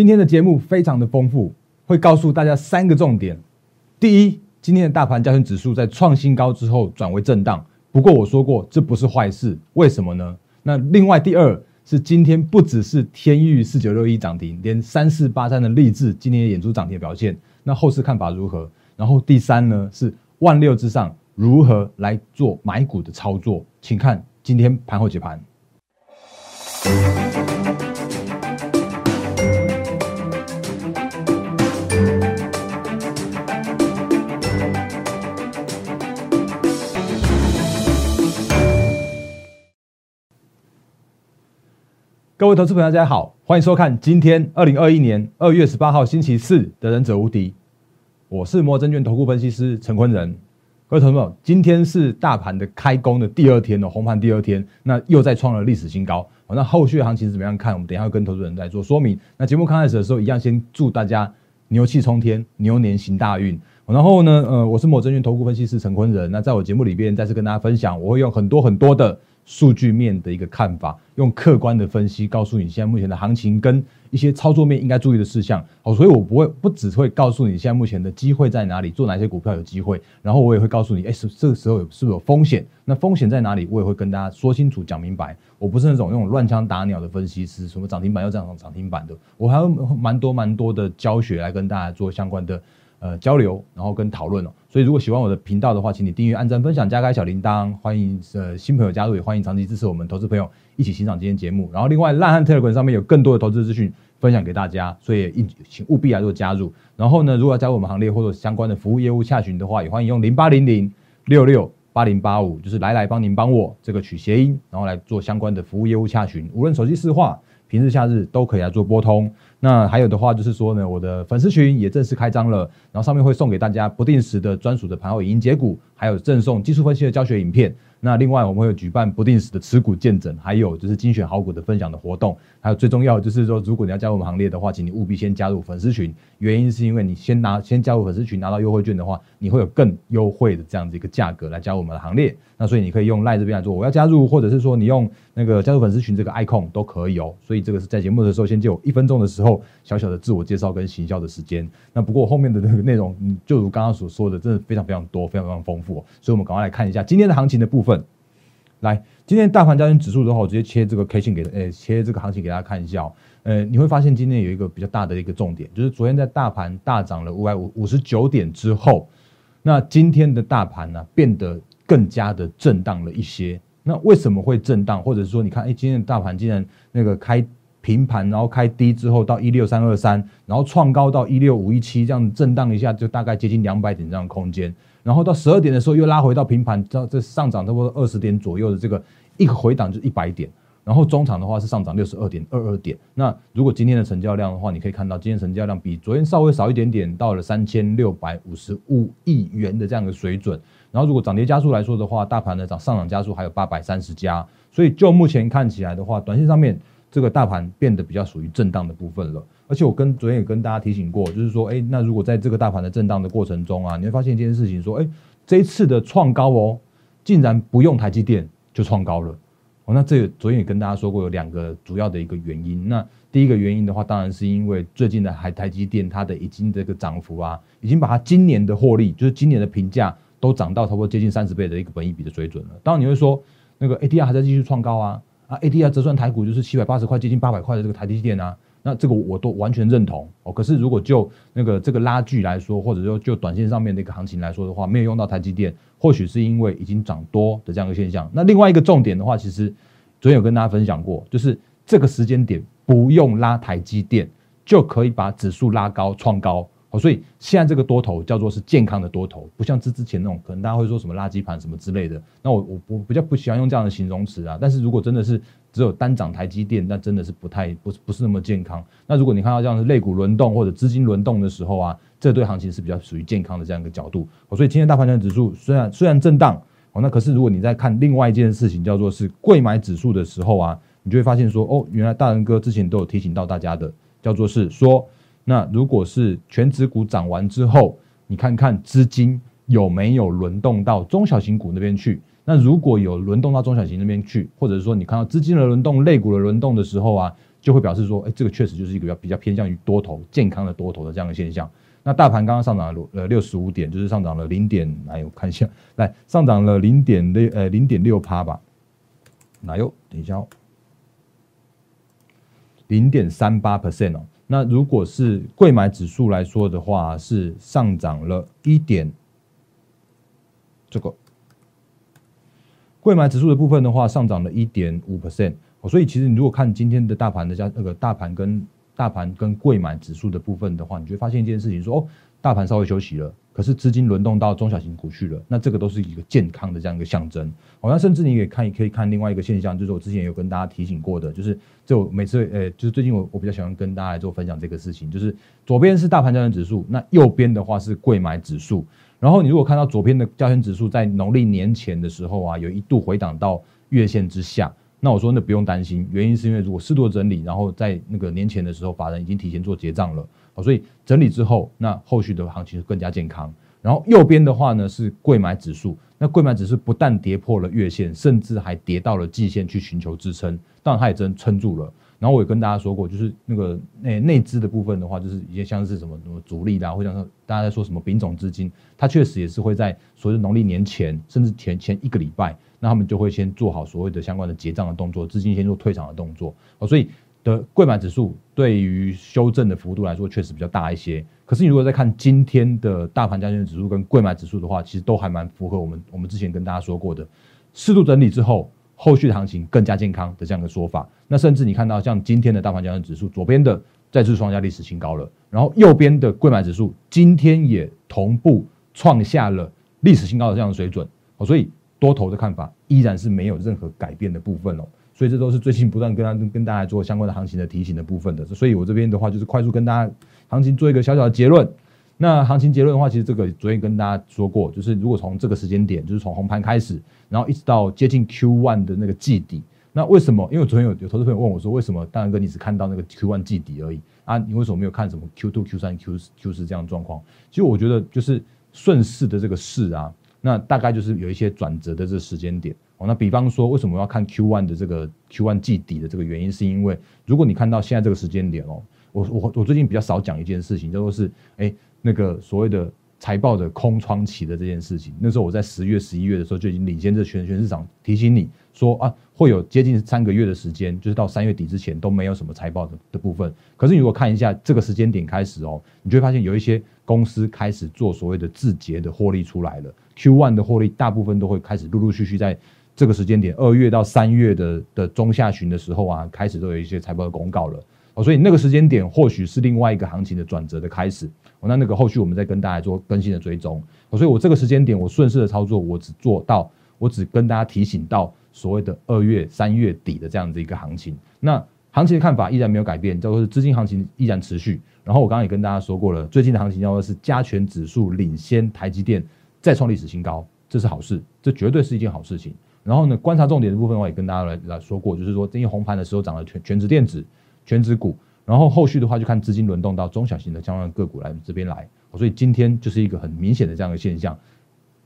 今天的节目非常的丰富，会告诉大家三个重点。第一，今天的大盘加权指数在创新高之后转为震荡，不过我说过这不是坏事，为什么呢？那另外第二是今天不只是天域四九六一涨停，连三四八三的励志今天也演出涨停表现，那后市看法如何？然后第三呢是万六之上如何来做买股的操作？请看今天盘后解盘。各位投资朋友，大家好，欢迎收看今天二零二一年二月十八号星期四的《忍者无敌》，我是摩证券投顾分析师陈坤仁。各位投资朋友，今天是大盘的开工的第二天哦，红盘第二天，那又再创了历史新高。那后续行情怎么样看？我们等一下会跟投资人来做说明。那节目刚开始的时候，一样先祝大家牛气冲天，牛年行大运。然后呢，呃，我是摩证券投顾分析师陈坤仁。那在我节目里边再次跟大家分享，我会用很多很多的。数据面的一个看法，用客观的分析告诉你现在目前的行情跟一些操作面应该注意的事项。好，所以我不会不只会告诉你现在目前的机会在哪里，做哪些股票有机会，然后我也会告诉你，哎，是这个时候有是不是有风险？那风险在哪里？我也会跟大家说清楚、讲明白。我不是那种用乱枪打鸟的分析师，什么涨停板要这样涨停板的，我还有蛮多蛮多的教学来跟大家做相关的。呃，交流，然后跟讨论哦。所以如果喜欢我的频道的话，请你订阅、按赞、分享、加开小铃铛。欢迎呃新朋友加入，也欢迎长期支持我们投资朋友一起欣赏今天节目。然后另外，烂汉 Telegram 上面有更多的投资资讯分享给大家，所以一请务必来做加入。然后呢，如果要加入我们行列或者相关的服务业务洽询的话，也欢迎用零八零零六六八零八五，就是来来帮您帮我这个取谐音，然后来做相关的服务业务洽询。无论手机市话，平日夏日都可以来做拨通。那还有的话就是说呢，我的粉丝群也正式开张了，然后上面会送给大家不定时的专属的盘后影音解股，还有赠送技术分析的教学影片。那另外我们会有举办不定时的持股见证，还有就是精选好股的分享的活动，还有最重要就是说，如果你要加入我们行列的话，请你务必先加入粉丝群。原因是因为你先拿先加入粉丝群拿到优惠券的话，你会有更优惠的这样子一个价格来加入我们的行列。那所以你可以用赖这边来做，我要加入，或者是说你用那个加入粉丝群这个 icon 都可以哦。所以这个是在节目的时候先借我一分钟的时候小小的自我介绍跟行销的时间。那不过后面的那个内容，就如刚刚所说的，真的非常非常多，非常非常丰富。所以我们赶快来看一下今天的行情的部分。来，今天大盘加权指数的话，我直接切这个 K 线给，呃，切这个行情给大家看一下哦。呃，你会发现今天有一个比较大的一个重点，就是昨天在大盘大涨了五百五五十九点之后，那今天的大盘呢变得更加的震荡了一些。那为什么会震荡？或者是说，你看，哎，今天的大盘竟然那个开平盘，然后开低之后到一六三二三，然后创高到一六五一七，这样震荡一下，就大概接近两百点这样的空间。然后到十二点的时候又拉回到平盘，这这上涨差不多二十点左右的这个一个回档就一百点，然后中场的话是上涨六十二点二二点。那如果今天的成交量的话，你可以看到今天成交量比昨天稍微少一点点，到了三千六百五十五亿元的这样的水准。然后如果涨跌加速来说的话，大盘的涨上涨加速还有八百三十家，所以就目前看起来的话，短线上面这个大盘变得比较属于震荡的部分了。而且我跟昨天也跟大家提醒过，就是说，哎，那如果在这个大盘的震荡的过程中啊，你会发现一件事情，说，哎，这一次的创高哦，竟然不用台积电就创高了。哦，那这昨天也跟大家说过，有两个主要的一个原因。那第一个原因的话，当然是因为最近的台台积电它的已经这个涨幅啊，已经把它今年的获利，就是今年的评价都涨到差不多接近三十倍的一个本益比的水准了。当然你会说，那个 ADR 还在继续创高啊，啊，ADR 折算台股就是七百八十块，接近八百块的这个台积电啊。那这个我都完全认同哦。可是如果就那个这个拉锯来说，或者说就短线上面的一个行情来说的话，没有用到台积电，或许是因为已经涨多的这样一个现象。那另外一个重点的话，其实昨天有跟大家分享过，就是这个时间点不用拉台积电，就可以把指数拉高创高。好，所以现在这个多头叫做是健康的多头，不像之之前那种可能大家会说什么垃圾盘什么之类的。那我我我比较不喜欢用这样的形容词啊。但是如果真的是只有单涨台积电，那真的是不太不是不是那么健康。那如果你看到这样的类股轮动或者资金轮动的时候啊，这对行情是比较属于健康的这样一个角度。哦，所以今天大盘的指数虽然虽然震荡，哦，那可是如果你在看另外一件事情叫做是贵买指数的时候啊，你就会发现说，哦，原来大仁哥之前都有提醒到大家的，叫做是说。那如果是全指股涨完之后，你看看资金有没有轮动到中小型股那边去？那如果有轮动到中小型那边去，或者是说你看到资金的轮动、类股的轮动的时候啊，就会表示说，哎，这个确实就是一个比较比较偏向于多头、健康的多头的这样的现象。那大盘刚刚上涨了呃六十五点，就是上涨了零点，来我看一下，来上涨了零点六呃零点六趴吧。哪有？等一下哦，零点三八 percent 哦。那如果是贵买指数来说的话，是上涨了一点，这个贵买指数的部分的话，上涨了一点五 percent。所以其实你如果看今天的大盘的加那个大盘跟大盘跟贵买指数的部分的话，你就会发现一件事情，说哦，大盘稍微休息了，可是资金轮动到中小型股去了，那这个都是一个健康的这样一个象征。好，那甚至你也看，也可以看另外一个现象，就是我之前有跟大家提醒过的，就是就每次呃，就是最近我我比较喜欢跟大家来做分享这个事情，就是左边是大盘加权指数，那右边的话是贵买指数。然后你如果看到左边的加权指数在农历年前的时候啊，有一度回档到月线之下。那我说那不用担心，原因是因为如果适度整理，然后在那个年前的时候，法人已经提前做结账了，所以整理之后，那后续的行情是更加健康。然后右边的话呢是贵买指数，那贵买指数不但跌破了月线，甚至还跌到了季线去寻求支撑，当然它也真撑住了。然后我也跟大家说过，就是那个内内资的部分的话，就是一些像是什么什么主力啦，或者说大家在说什么品种资金，它确实也是会在所谓的农历年前，甚至前前一个礼拜。那他们就会先做好所谓的相关的结账的动作，资金先做退场的动作哦。所以的贵买指数对于修正的幅度来说确实比较大一些。可是你如果再看今天的大盘加权指数跟贵买指数的话，其实都还蛮符合我们我们之前跟大家说过的适度整理之后，后续行情更加健康的这样的说法。那甚至你看到像今天的大盘加权指数左边的再次创下历史新高了，然后右边的贵买指数今天也同步创下了历史新高的这样的水准哦。所以多头的看法依然是没有任何改变的部分哦，所以这都是最近不断跟大跟大家做相关的行情的提醒的部分的。所以我这边的话就是快速跟大家行情做一个小小的结论。那行情结论的话，其实这个昨天跟大家说过，就是如果从这个时间点，就是从红盘开始，然后一直到接近 Q one 的那个季底，那为什么？因为昨天有有投资朋友问我说，为什么大然哥你只看到那个 Q one 季底而已啊？你为什么没有看什么 Q two、Q 三、Q Q 四这样状况？其实我觉得就是顺势的这个势啊。那大概就是有一些转折的这个时间点那比方说，为什么要看 Q one 的这个 Q one 季底的这个原因，是因为如果你看到现在这个时间点哦，我我我最近比较少讲一件事情，叫做是哎那个所谓的。财报的空窗期的这件事情，那时候我在十月、十一月的时候就已经领先这全全市场，提醒你说啊，会有接近三个月的时间，就是到三月底之前都没有什么财报的的部分。可是你如果看一下这个时间点开始哦，你就会发现有一些公司开始做所谓的字节的获利出来了。Q one 的获利大部分都会开始陆陆续续在这个时间点，二月到三月的的中下旬的时候啊，开始都有一些财报的公告了。哦，所以那个时间点或许是另外一个行情的转折的开始。哦，那那个后续我们再跟大家做更新的追踪。哦，所以我这个时间点我顺势的操作，我只做到，我只跟大家提醒到所谓的二月、三月底的这样子一个行情。那行情的看法依然没有改变，叫做是资金行情依然持续。然后我刚刚也跟大家说过了，最近的行情叫做是加权指数领先台积电再创历史新高，这是好事，这绝对是一件好事情。然后呢，观察重点的部分我也跟大家来来说过，就是说这些红盘的时候涨了全全职电子。全值股，然后后续的话就看资金轮动到中小型的相关个股来这边来，所以今天就是一个很明显的这样的现象，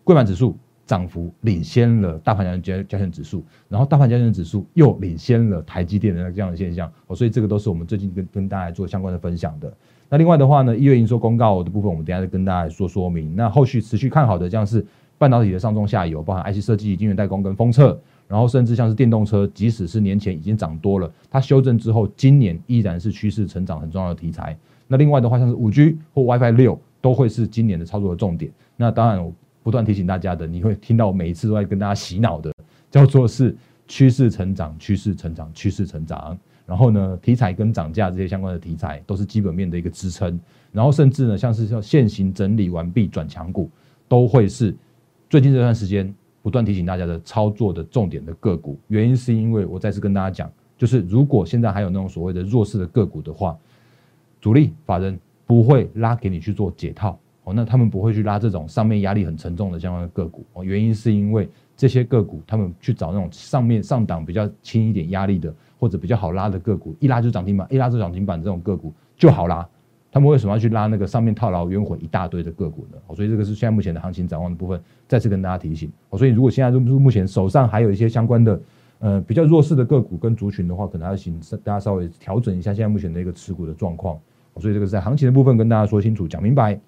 贵板指数涨幅领先了大盘加加权指数，然后大盘加权指数又领先了台积电的这样的现象，所以这个都是我们最近跟跟大家做相关的分享的。那另外的话呢，一月营收公告的部分，我们等下再跟大家说说明。那后续持续看好的像是半导体的上中下游，包含 IC 设计、晶圆代工跟封测。然后甚至像是电动车，即使是年前已经涨多了，它修正之后，今年依然是趋势成长很重要的题材。那另外的话，像是五 G 或 WiFi 六，都会是今年的操作的重点。那当然，我不断提醒大家的，你会听到每一次都在跟大家洗脑的，叫做是趋势成长、趋势成长、趋势成长。然后呢，题材跟涨价这些相关的题材，都是基本面的一个支撑。然后甚至呢，像是像现行整理完毕转强股，都会是最近这段时间。不断提醒大家的操作的重点的个股，原因是因为我再次跟大家讲，就是如果现在还有那种所谓的弱势的个股的话，主力法人不会拉给你去做解套哦，那他们不会去拉这种上面压力很沉重的相关的个股哦，原因是因为这些个股他们去找那种上面上档比较轻一点压力的或者比较好拉的个股，一拉就涨停板，一拉就涨停板这种个股就好拉。他们为什么要去拉那个上面套牢冤魂一大堆的个股呢？所以这个是现在目前的行情展望的部分，再次跟大家提醒。所以如果现在目目前手上还有一些相关的呃比较弱势的个股跟族群的话，可能要请大家稍微调整一下现在目前的一个持股的状况。所以这个是在行情的部分跟大家说清楚、讲明白。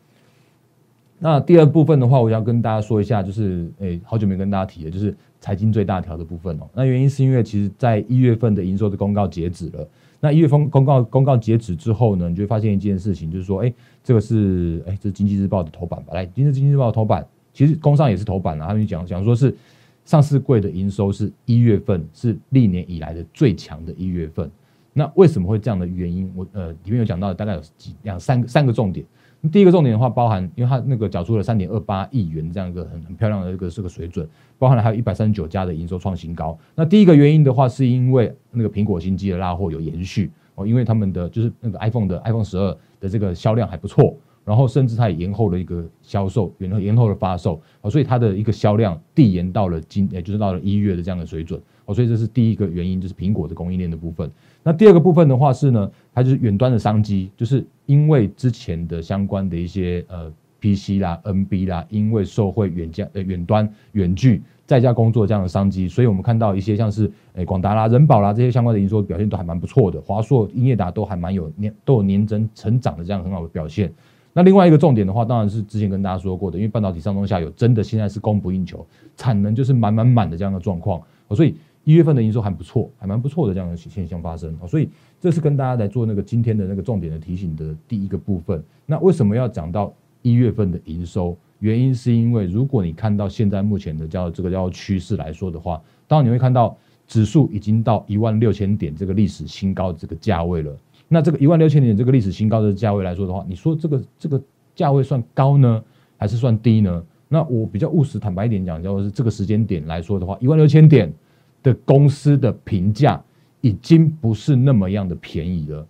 那第二部分的话，我要跟大家说一下，就是诶，好久没跟大家提了，就是财经最大条的部分哦。那原因是因为其实在一月份的营收的公告截止了。那一月份公告公告截止之后呢，你就会发现一件事情，就是说，哎，这个是哎，这是经济日报的头版吧？来，今天经济日报的头版，其实工商也是头版啊。他们讲讲说是上市柜的营收是一月份是历年以来的最强的一月份。那为什么会这样的原因？我呃里面有讲到大概有几两三个三个重点。第一个重点的话，包含因为它那个缴出了三点二八亿元这样一个很很漂亮的一个这个水准，包含了还有一百三十九家的营收创新高。那第一个原因的话，是因为那个苹果新机的拉货有延续哦，因为他们的就是那个 iPhone 的 iPhone 十二的这个销量还不错，然后甚至它也延后了一个销售，延后延后了发售哦，所以它的一个销量递延到了今，也就是到了一月的这样的水准哦，所以这是第一个原因，就是苹果的供应链的部分。那第二个部分的话是呢，它就是远端的商机，就是因为之前的相关的一些呃 PC 啦、NB 啦，因为受惠远家呃远端远距在家工作这样的商机，所以我们看到一些像是诶广达啦、人保啦这些相关的营收表现都还蛮不错的，华硕、英业达都还蛮有年都有年增成长的这样很好的表现。那另外一个重点的话，当然是之前跟大家说过的，因为半导体上中下游真的现在是供不应求，产能就是满满满的这样的状况，所以。一月份的营收还不错，还蛮不错的这样的现象发生啊，所以这是跟大家来做那个今天的那个重点的提醒的第一个部分。那为什么要讲到一月份的营收？原因是因为如果你看到现在目前的叫这个叫趋势来说的话，当然你会看到指数已经到一万六千点这个历史新高这个价位了。那这个一万六千点这个历史新高的价位来说的话，你说这个这个价位算高呢，还是算低呢？那我比较务实坦白一点讲，叫做是这个时间点来说的话，一万六千点。的公司的评价已经不是那么样的便宜了，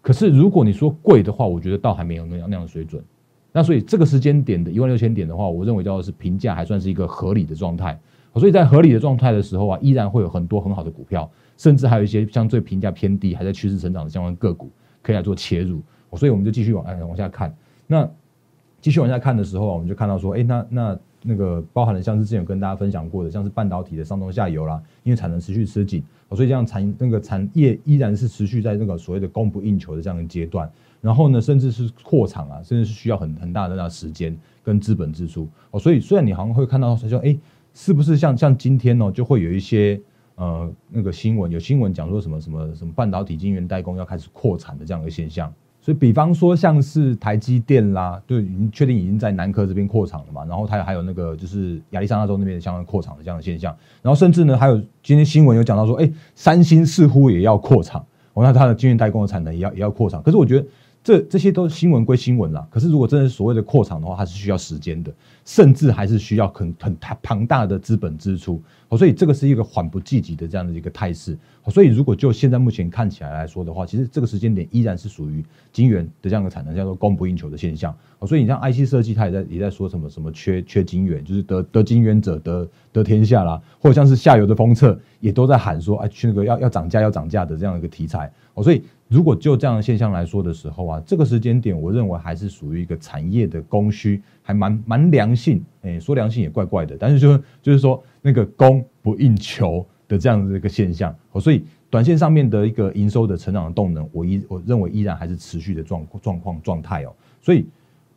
可是如果你说贵的话，我觉得倒还没有那样那样的水准。那所以这个时间点的一万六千点的话，我认为叫做是评价还算是一个合理的状态。所以在合理的状态的时候啊，依然会有很多很好的股票，甚至还有一些相对评价偏低、还在趋势成长的相关个股可以来做切入。所以我们就继续往哎往下看。那继续往下看的时候，我们就看到说，哎，那那。那个包含了像是之前有跟大家分享过的，像是半导体的上中下游啦，因为产能持续吃紧，所以这样产那个产业依然是持续在那个所谓的供不应求的这样的阶段。然后呢，甚至是扩厂啊，甚至是需要很很大的那时间跟资本支出。哦，所以虽然你好像会看到说，哎，是不是像像今天呢，就会有一些呃那个新闻，有新闻讲说什么什么什么半导体晶圆代工要开始扩产的这样的现象。所以，比方说像是台积电啦，对，已经确定已经在南科这边扩厂了嘛。然后它还有那个就是亚利桑那州那边相关扩厂的这样的现象。然后甚至呢，还有今天新闻有讲到说，哎，三星似乎也要扩厂，我，那它的晶圆代工的产能也要也要扩厂。可是我觉得。这这些都是新闻归新闻啦，可是如果真的所谓的扩厂的话，它是需要时间的，甚至还是需要很很太庞大的资本支出，所以这个是一个缓不济急的这样的一个态势。所以如果就现在目前看起来来说的话，其实这个时间点依然是属于晶圆的这样的产能叫做供不应求的现象。所以你像 IC 设计，它也在也在说什么什么缺缺晶圆，就是得得晶圆者得得天下啦，或者像是下游的封测也都在喊说，哎，去那个要要涨价要涨价的这样一个题材。所以。如果就这样的现象来说的时候啊，这个时间点，我认为还是属于一个产业的供需还蛮蛮良性，哎，说良性也怪怪的，但是就就是说那个供不应求的这样的一个现象，所以短线上面的一个营收的成长的动能，我依我认为依然还是持续的状状况状态哦，所以，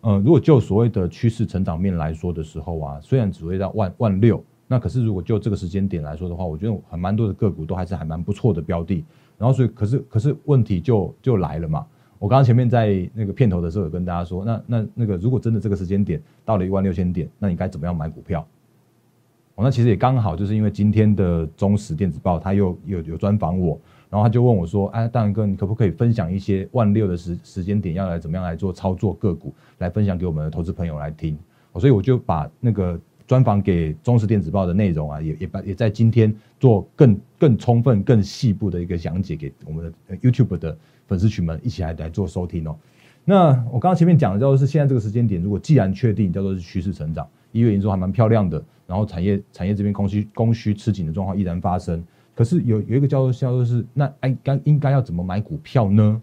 呃，如果就所谓的趋势成长面来说的时候啊，虽然只会到万万六，那可是如果就这个时间点来说的话，我觉得很蛮多的个股都还是还蛮不错的标的。然后所以，可是可是问题就就来了嘛。我刚刚前面在那个片头的时候有跟大家说，那那那个如果真的这个时间点到了一万六千点，那你该怎么样买股票？哦，那其实也刚好就是因为今天的中实电子报他又有有专访我，然后他就问我说，哎，大然哥，你可不可以分享一些万六的时时间点要来怎么样来做操作个股，来分享给我们的投资朋友来听。所以我就把那个。专访给中时电子报的内容啊，也也把也在今天做更更充分、更细部的一个讲解给我们的 YouTube 的粉丝群们一起来来做收听哦。那我刚刚前面讲的叫做是现在这个时间点，如果既然确定叫做是趋势成长，一月营收还蛮漂亮的，然后产业产业这边供需供需吃紧的状况依然发生，可是有有一个叫做叫做是那哎该应该要怎么买股票呢？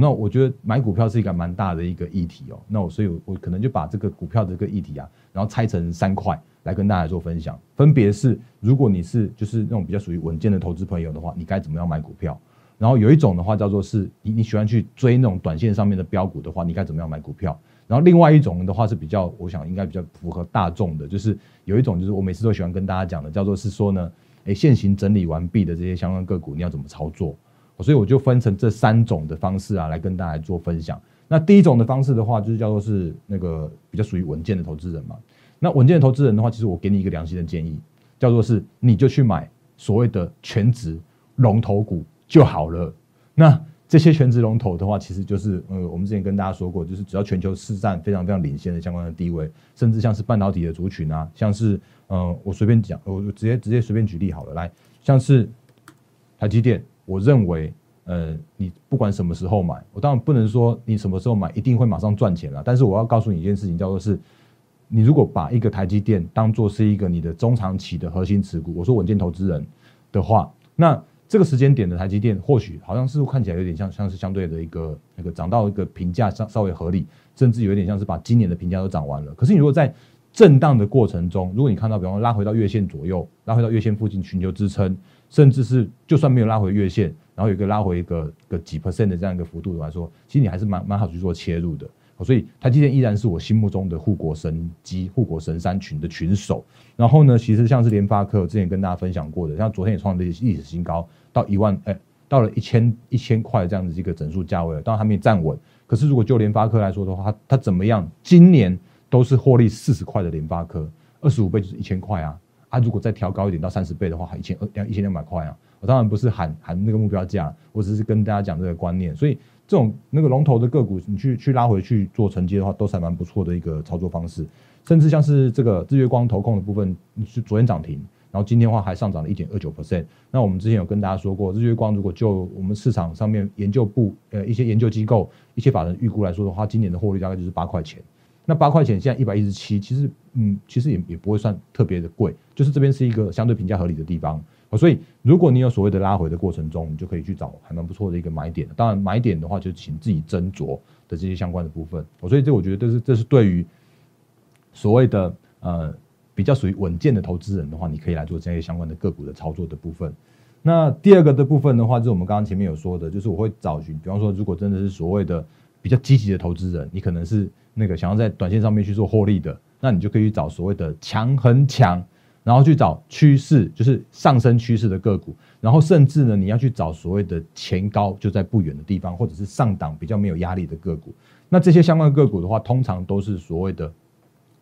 那我觉得买股票是一个蛮大的一个议题哦。那我所以，我可能就把这个股票的这个议题啊，然后拆成三块。来跟大家做分享。分别是，如果你是就是那种比较属于稳健的投资朋友的话，你该怎么样买股票？然后有一种的话叫做是你你喜欢去追那种短线上面的标股的话，你该怎么样买股票？然后另外一种的话是比较，我想应该比较符合大众的，就是有一种就是我每次都喜欢跟大家讲的，叫做是说呢，诶，现行整理完毕的这些相关个股你要怎么操作？所以我就分成这三种的方式啊，来跟大家做分享。那第一种的方式的话，就是叫做是那个比较属于稳健的投资人嘛。那稳健的投资人的话，其实我给你一个良心的建议，叫做是你就去买所谓的全职龙头股就好了。那这些全职龙头的话，其实就是呃，我们之前跟大家说过，就是只要全球市占非常非常领先的相关的地位，甚至像是半导体的族群啊，像是呃，我随便讲，我直接直接随便举例好了，来，像是台积电，我认为呃，你不管什么时候买，我当然不能说你什么时候买一定会马上赚钱了，但是我要告诉你一件事情，叫做是。你如果把一个台积电当做是一个你的中长期的核心持股，我说稳健投资人的话，那这个时间点的台积电或许好像是看起来有点像像是相对的一个那个涨到一个评价稍稍微合理，甚至有点像是把今年的评价都涨完了。可是你如果在震荡的过程中，如果你看到比方说拉回到月线左右，拉回到月线附近寻求支撑，甚至是就算没有拉回月线，然后有一个拉回一个个几 percent 的这样一个幅度来说，其实你还是蛮蛮好去做切入的。所以台积电依然是我心目中的护国神机、护国神山群的群首。然后呢，其实像是联发科之前跟大家分享过的，像昨天也创了历史新高，到一万，哎，到了一千一千块这样子一个整数价位了，当然还没站稳。可是如果就联发科来说的话，它它怎么样？今年都是获利四十块的联发科，二十五倍就是一千块啊！啊，如果再调高一点到三十倍的话，一千二两一千两百块啊！我当然不是喊喊那个目标价，我只是跟大家讲这个观念，所以。这种那个龙头的个股，你去去拉回去做承接的话，都是还蛮不错的一个操作方式。甚至像是这个日月光投控的部分，是昨天涨停，然后今天的话还上涨了一点二九 percent。那我们之前有跟大家说过，日月光如果就我们市场上面研究部呃一些研究机构一些法人预估来说的话，今年的获利大概就是八块钱。那八块钱现在一百一十七，其实嗯其实也也不会算特别的贵，就是这边是一个相对评价合理的地方。所以，如果你有所谓的拉回的过程中，你就可以去找还蛮不错的一个买点。当然，买点的话就请自己斟酌的这些相关的部分。所以，这我觉得这是这是对于所谓的呃比较属于稳健的投资人的话，你可以来做这些相关的个股的操作的部分。那第二个的部分的话，就是我们刚刚前面有说的，就是我会找寻，比方说，如果真的是所谓的比较积极的投资人，你可能是那个想要在短线上面去做获利的，那你就可以去找所谓的强很强。然后去找趋势，就是上升趋势的个股，然后甚至呢，你要去找所谓的前高就在不远的地方，或者是上档比较没有压力的个股。那这些相关个股的话，通常都是所谓的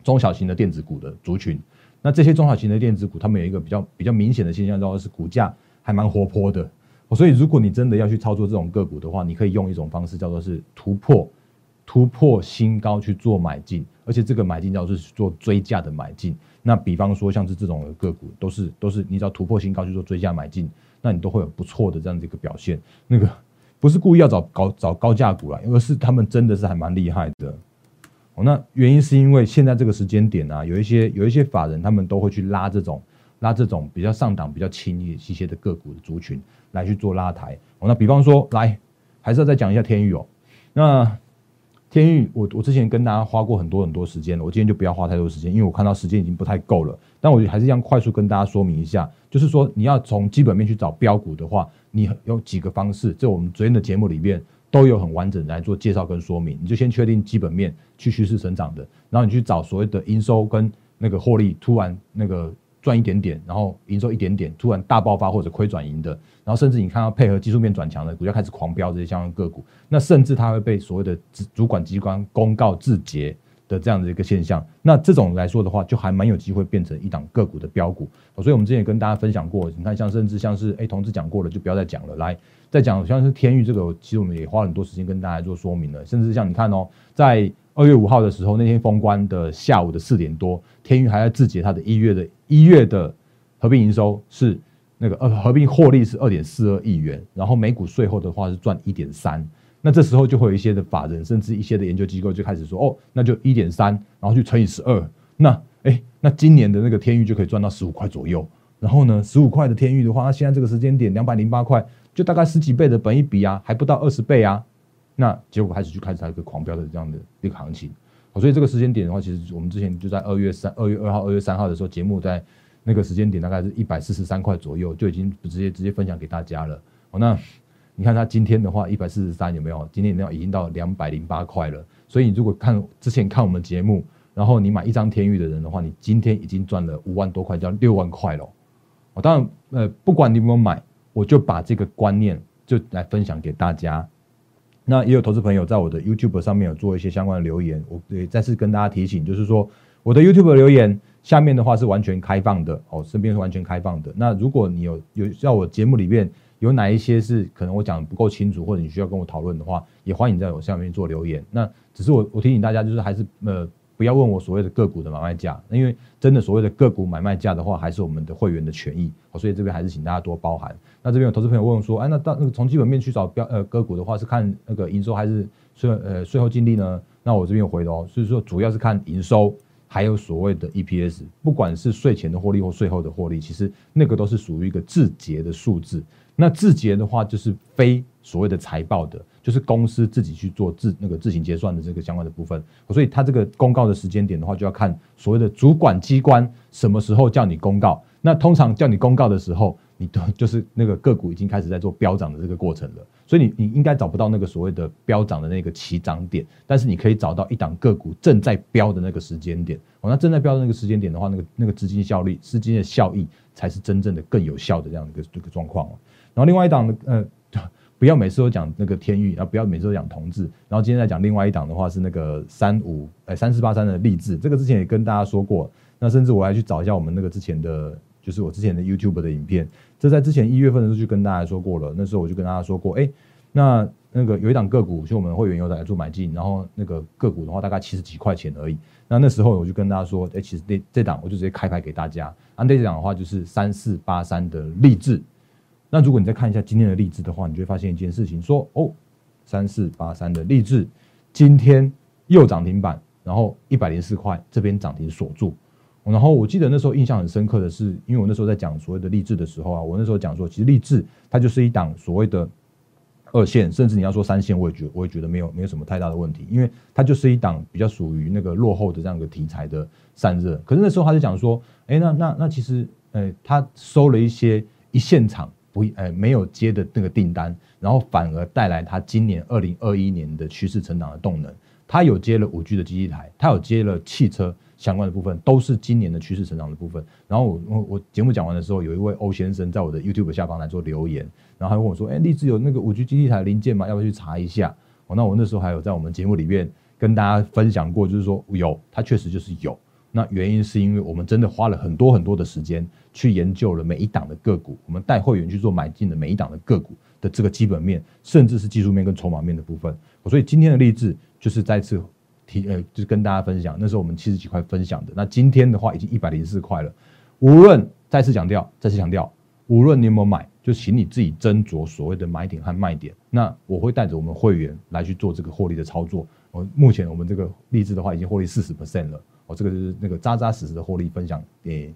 中小型的电子股的族群。那这些中小型的电子股，它们有一个比较比较明显的现象，就是股价还蛮活泼的。所以，如果你真的要去操作这种个股的话，你可以用一种方式，叫做是突破突破新高去做买进，而且这个买进叫做是做追价的买进。那比方说像是这种个股，都是都是你只要突破新高去做追加买进，那你都会有不错的这样的一个表现。那个不是故意要找高找高价股啦，而是他们真的是还蛮厉害的。哦，那原因是因为现在这个时间点啊，有一些有一些法人他们都会去拉这种拉这种比较上档、比较轻一些的个股的族群来去做拉抬。哦，那比方说来还是要再讲一下天宇哦，那。天域，我我之前跟大家花过很多很多时间了，我今天就不要花太多时间，因为我看到时间已经不太够了。但我还是一样快速跟大家说明一下，就是说你要从基本面去找标股的话，你有几个方式，在我们昨天的节目里面都有很完整来做介绍跟说明。你就先确定基本面去趋势成长的，然后你去找所谓的营收跟那个获利突然那个。赚一点点，然后营收一点点，突然大爆发或者亏转盈的，然后甚至你看到配合技术面转强的股价开始狂飙，这些相关个股，那甚至它会被所谓的主管机关公告自结的这样的一个现象，那这种来说的话，就还蛮有机会变成一档个股的标股。所以我们之前也跟大家分享过，你看像甚至像是哎同志讲过了，就不要再讲了。来再讲像是天域这个，其实我们也花很多时间跟大家做说明了，甚至像你看哦，在。二月五号的时候，那天封关的下午的四点多，天域还在自结它的一月的一月的合并营收是那个呃合并获利是二点四二亿元，然后每股税后的话是赚一点三。那这时候就会有一些的法人，甚至一些的研究机构就开始说，哦，那就一点三，然后去乘以十二，那哎，那今年的那个天域就可以赚到十五块左右。然后呢，十五块的天域的话，那现在这个时间点两百零八块，就大概十几倍的本一比啊，还不到二十倍啊。那结果开始就开始它一个狂飙的这样的一个行情，所以这个时间点的话，其实我们之前就在二月三、二月二号、二月三号的时候，节目在那个时间点大概是一百四十三块左右，就已经直接直接分享给大家了。哦，那你看它今天的话，一百四十三有没有？今天已经到两百零八块了。所以你如果看之前看我们节目，然后你买一张天域的人的话，你今天已经赚了五万多块，叫六万块了。哦，当然，呃，不管你有没有买，我就把这个观念就来分享给大家。那也有投资朋友在我的 YouTube 上面有做一些相关的留言，我也再次跟大家提醒，就是说我的 YouTube 留言下面的话是完全开放的哦，身边是完全开放的。那如果你有有在我节目里面有哪一些是可能我讲的不够清楚，或者你需要跟我讨论的话，也欢迎在我下面做留言。那只是我我提醒大家，就是还是呃不要问我所谓的个股的买卖价，因为真的所谓的个股买卖价的话，还是我们的会员的权益，所以这边还是请大家多包涵。那这边有投资朋友问说，哎，那到那个从基本面去找标呃个股的话，是看那个营收还是税呃税后净利呢？那我这边有回的哦，所以说主要是看营收，还有所谓的 EPS，不管是税前的获利或税后的获利，其实那个都是属于一个字节的数字。那字节的话，就是非所谓的财报的，就是公司自己去做自那个自行结算的这个相关的部分。所以它这个公告的时间点的话，就要看所谓的主管机关什么时候叫你公告。那通常叫你公告的时候。你都就是那个个股已经开始在做飙涨的这个过程了，所以你你应该找不到那个所谓的飙涨的那个起涨点，但是你可以找到一档个股正在飙的那个时间点。哦，那正在飙的那个时间点的话，那个那个资金效率、资金的效益才是真正的更有效的这样一个这个状况。然后另外一档呃，不要每次都讲那个天域，然后不要每次都讲同志，然后今天再讲另外一档的话是那个三五哎三四八三的励志，这个之前也跟大家说过，那甚至我还去找一下我们那个之前的。就是我之前的 YouTube 的影片，这在之前一月份的时候就跟大家说过了。那时候我就跟大家说过，哎，那那个有一档个股，就我们会员有在做买进，然后那个个股的话大概七十几块钱而已。那那时候我就跟大家说，哎，其实这这档我就直接开牌给大家。那这档的话就是三四八三的励志。那如果你再看一下今天的励志的话，你就会发现一件事情，说哦，三四八三的励志今天又涨停板，然后一百零四块这边涨停锁住。然后我记得那时候印象很深刻的是，因为我那时候在讲所谓的励志的时候啊，我那时候讲说，其实励志它就是一档所谓的二线，甚至你要说三线，我也觉我也觉得没有没有什么太大的问题，因为它就是一档比较属于那个落后的这样一个题材的散热。可是那时候他就讲说，哎，那那那其实，哎，他收了一些一线场不呃没有接的那个订单，然后反而带来他今年二零二一年的趋势成长的动能。他有接了五 G 的基地台，他有接了汽车。相关的部分都是今年的趋势成长的部分。然后我我我节目讲完的时候，有一位欧先生在我的 YouTube 下方来做留言，然后他问我说：“哎，荔枝有那个五 G 基地台零件吗？要不要去查一下？”哦，那我那时候还有在我们节目里面跟大家分享过，就是说有，它确实就是有。那原因是因为我们真的花了很多很多的时间去研究了每一档的个股，我们带会员去做买进的每一档的个股的这个基本面，甚至是技术面跟筹码面的部分。所以今天的励志就是再次。提呃，就是跟大家分享，那时候我们七十几块分享的，那今天的话已经一百零四块了。无论再次强调，再次强调，无论你有没有买，就请你自己斟酌所谓的买点和卖点。那我会带着我们会员来去做这个获利的操作。我目前我们这个励志的话已经获利四十 percent 了。我这个就是那个扎扎实实的获利分享，给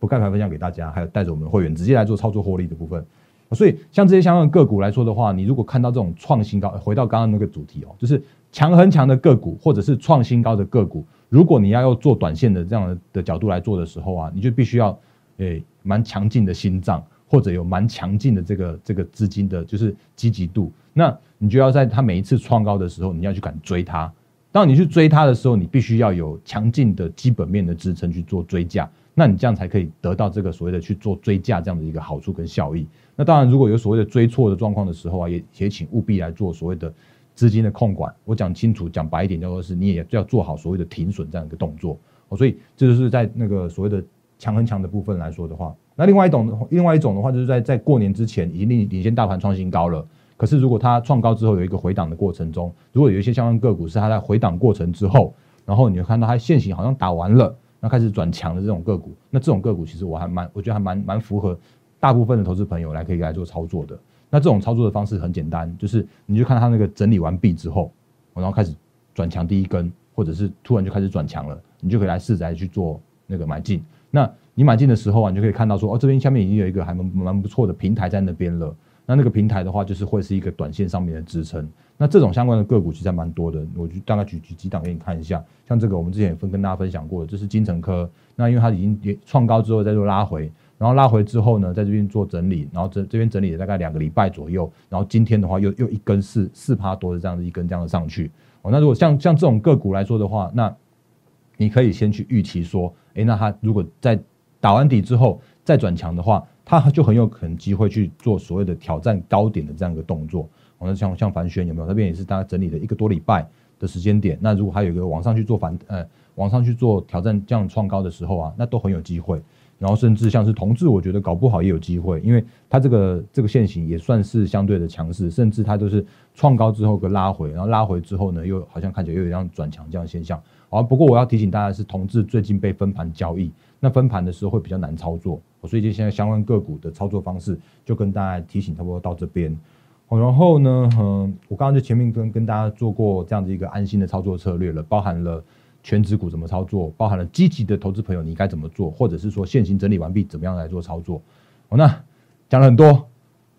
不盖牌分享给大家，还有带着我们会员直接来做操作获利的部分。所以像这些相关个股来说的话，你如果看到这种创新高，回到刚刚那个主题哦，就是。强很强的个股，或者是创新高的个股，如果你要用做短线的这样的角度来做的时候啊，你就必须要诶蛮强劲的心脏，或者有蛮强劲的这个这个资金的，就是积极度。那你就要在它每一次创高的时候，你要去敢追它。当你去追它的时候，你必须要有强劲的基本面的支撑去做追价，那你这样才可以得到这个所谓的去做追价这样的一个好处跟效益。那当然，如果有所谓的追错的状况的时候啊，也也请务必来做所谓的。资金的控管，我讲清楚，讲白一点，叫做是，你也要做好所谓的停损这样一个动作。所以这就是在那个所谓的强很强的部分来说的话，那另外一种，另外一种的话，就是在在过年之前已经领领先大盘创新高了。可是如果它创高之后有一个回档的过程中，如果有一些相关个股是它在回档过程之后，然后你会看到它现行好像打完了，那开始转强的这种个股，那这种个股其实我还蛮，我觉得还蛮蛮符合大部分的投资朋友来可以来做操作的。那这种操作的方式很简单，就是你就看它那个整理完毕之后，然后开始转强第一根，或者是突然就开始转强了，你就可以来试着去做那个买进。那你买进的时候啊，你就可以看到说，哦，这边下面已经有一个还蛮蛮不错的平台在那边了。那那个平台的话，就是会是一个短线上面的支撑。那这种相关的个股其实还蛮多的，我就大概举举几档给你看一下。像这个我们之前也分跟大家分享过，这是金城科，那因为它已经也创高之后再做拉回，然后拉回之后呢，在这边做整理，然后这这边整理了大概两个礼拜左右，然后今天的话又又一根四四趴多的这样的一根这样的上去。哦，那如果像像这种个股来说的话，那你可以先去预期说，诶，那它如果在打完底之后再转强的话，它就很有可能机会去做所谓的挑战高点的这样一个动作。我们像像凡轩有没有？那边也是大概整理了一个多礼拜的时间点。那如果还有一个往上去做反呃往上去做挑战这样创高的时候啊，那都很有机会。然后甚至像是同志，我觉得搞不好也有机会，因为它这个这个线型也算是相对的强势，甚至它都是创高之后个拉回，然后拉回之后呢，又好像看起来又有一样转强这样现象。好，不过我要提醒大家是同志最近被分盘交易，那分盘的时候会比较难操作，所以就现在相关个股的操作方式就跟大家提醒差不多到这边。然后呢，嗯，我刚刚就前面跟跟大家做过这样子一个安心的操作策略了，包含了全指股怎么操作，包含了积极的投资朋友你该怎么做，或者是说现行整理完毕怎么样来做操作。哦，那讲了很多，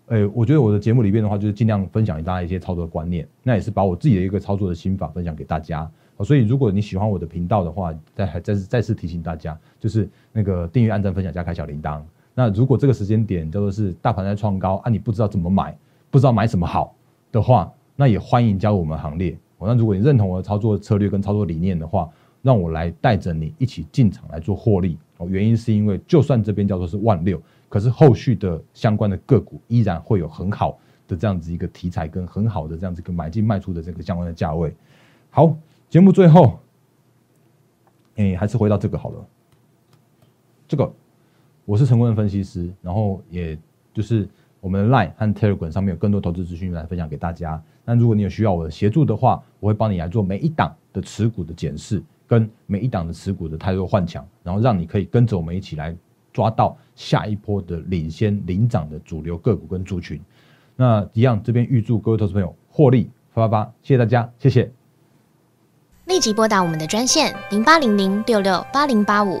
哎，我觉得我的节目里面的话，就是尽量分享给大家一些操作观念，那也是把我自己的一个操作的心法分享给大家。所以如果你喜欢我的频道的话，再还再次再次提醒大家，就是那个订阅、按赞、分享加开小铃铛。那如果这个时间点叫做是大盘在创高啊，你不知道怎么买。不知道买什么好的话，那也欢迎加入我们行列。那如果你认同我的操作策略跟操作理念的话，让我来带着你一起进场来做获利。哦，原因是因为就算这边叫做是万六，可是后续的相关的个股依然会有很好的这样子一个题材跟很好的这样子一个买进卖出的这个相关的价位。好，节目最后，哎，还是回到这个好了。这个我是成功的分析师，然后也就是。我们的 Line 和 Telegram 上面有更多投资资讯来分享给大家。那如果你有需要我的协助的话，我会帮你来做每一档的持股的检视，跟每一档的持股的太多换强，然后让你可以跟着我们一起来抓到下一波的领先领涨的主流个股跟族群。那一样，这边预祝各位投资朋友获利发发发！谢谢大家，谢谢。立即拨打我们的专线零八零零六六八零八五。